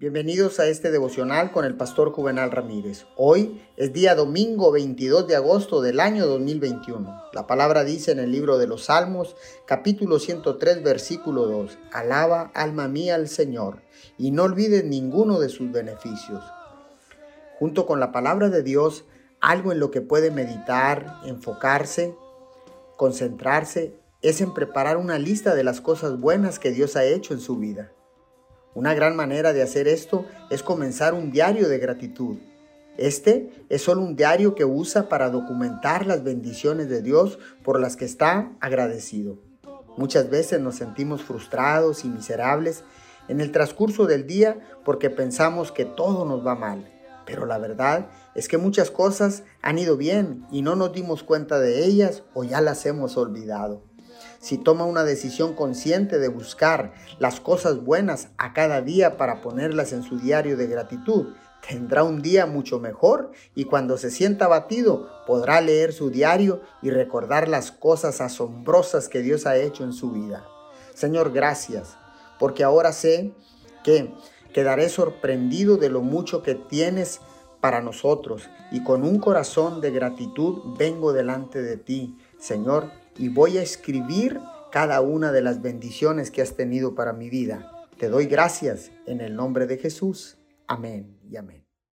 Bienvenidos a este devocional con el pastor Juvenal Ramírez. Hoy es día domingo 22 de agosto del año 2021. La palabra dice en el libro de los Salmos, capítulo 103, versículo 2, Alaba alma mía al Señor y no olvides ninguno de sus beneficios. Junto con la palabra de Dios, algo en lo que puede meditar, enfocarse, concentrarse, es en preparar una lista de las cosas buenas que Dios ha hecho en su vida. Una gran manera de hacer esto es comenzar un diario de gratitud. Este es solo un diario que usa para documentar las bendiciones de Dios por las que está agradecido. Muchas veces nos sentimos frustrados y miserables en el transcurso del día porque pensamos que todo nos va mal. Pero la verdad es que muchas cosas han ido bien y no nos dimos cuenta de ellas o ya las hemos olvidado si toma una decisión consciente de buscar las cosas buenas a cada día para ponerlas en su diario de gratitud, tendrá un día mucho mejor y cuando se sienta abatido podrá leer su diario y recordar las cosas asombrosas que Dios ha hecho en su vida. Señor, gracias, porque ahora sé que quedaré sorprendido de lo mucho que tienes para nosotros y con un corazón de gratitud vengo delante de ti, Señor, y voy a escribir cada una de las bendiciones que has tenido para mi vida. Te doy gracias en el nombre de Jesús. Amén y amén.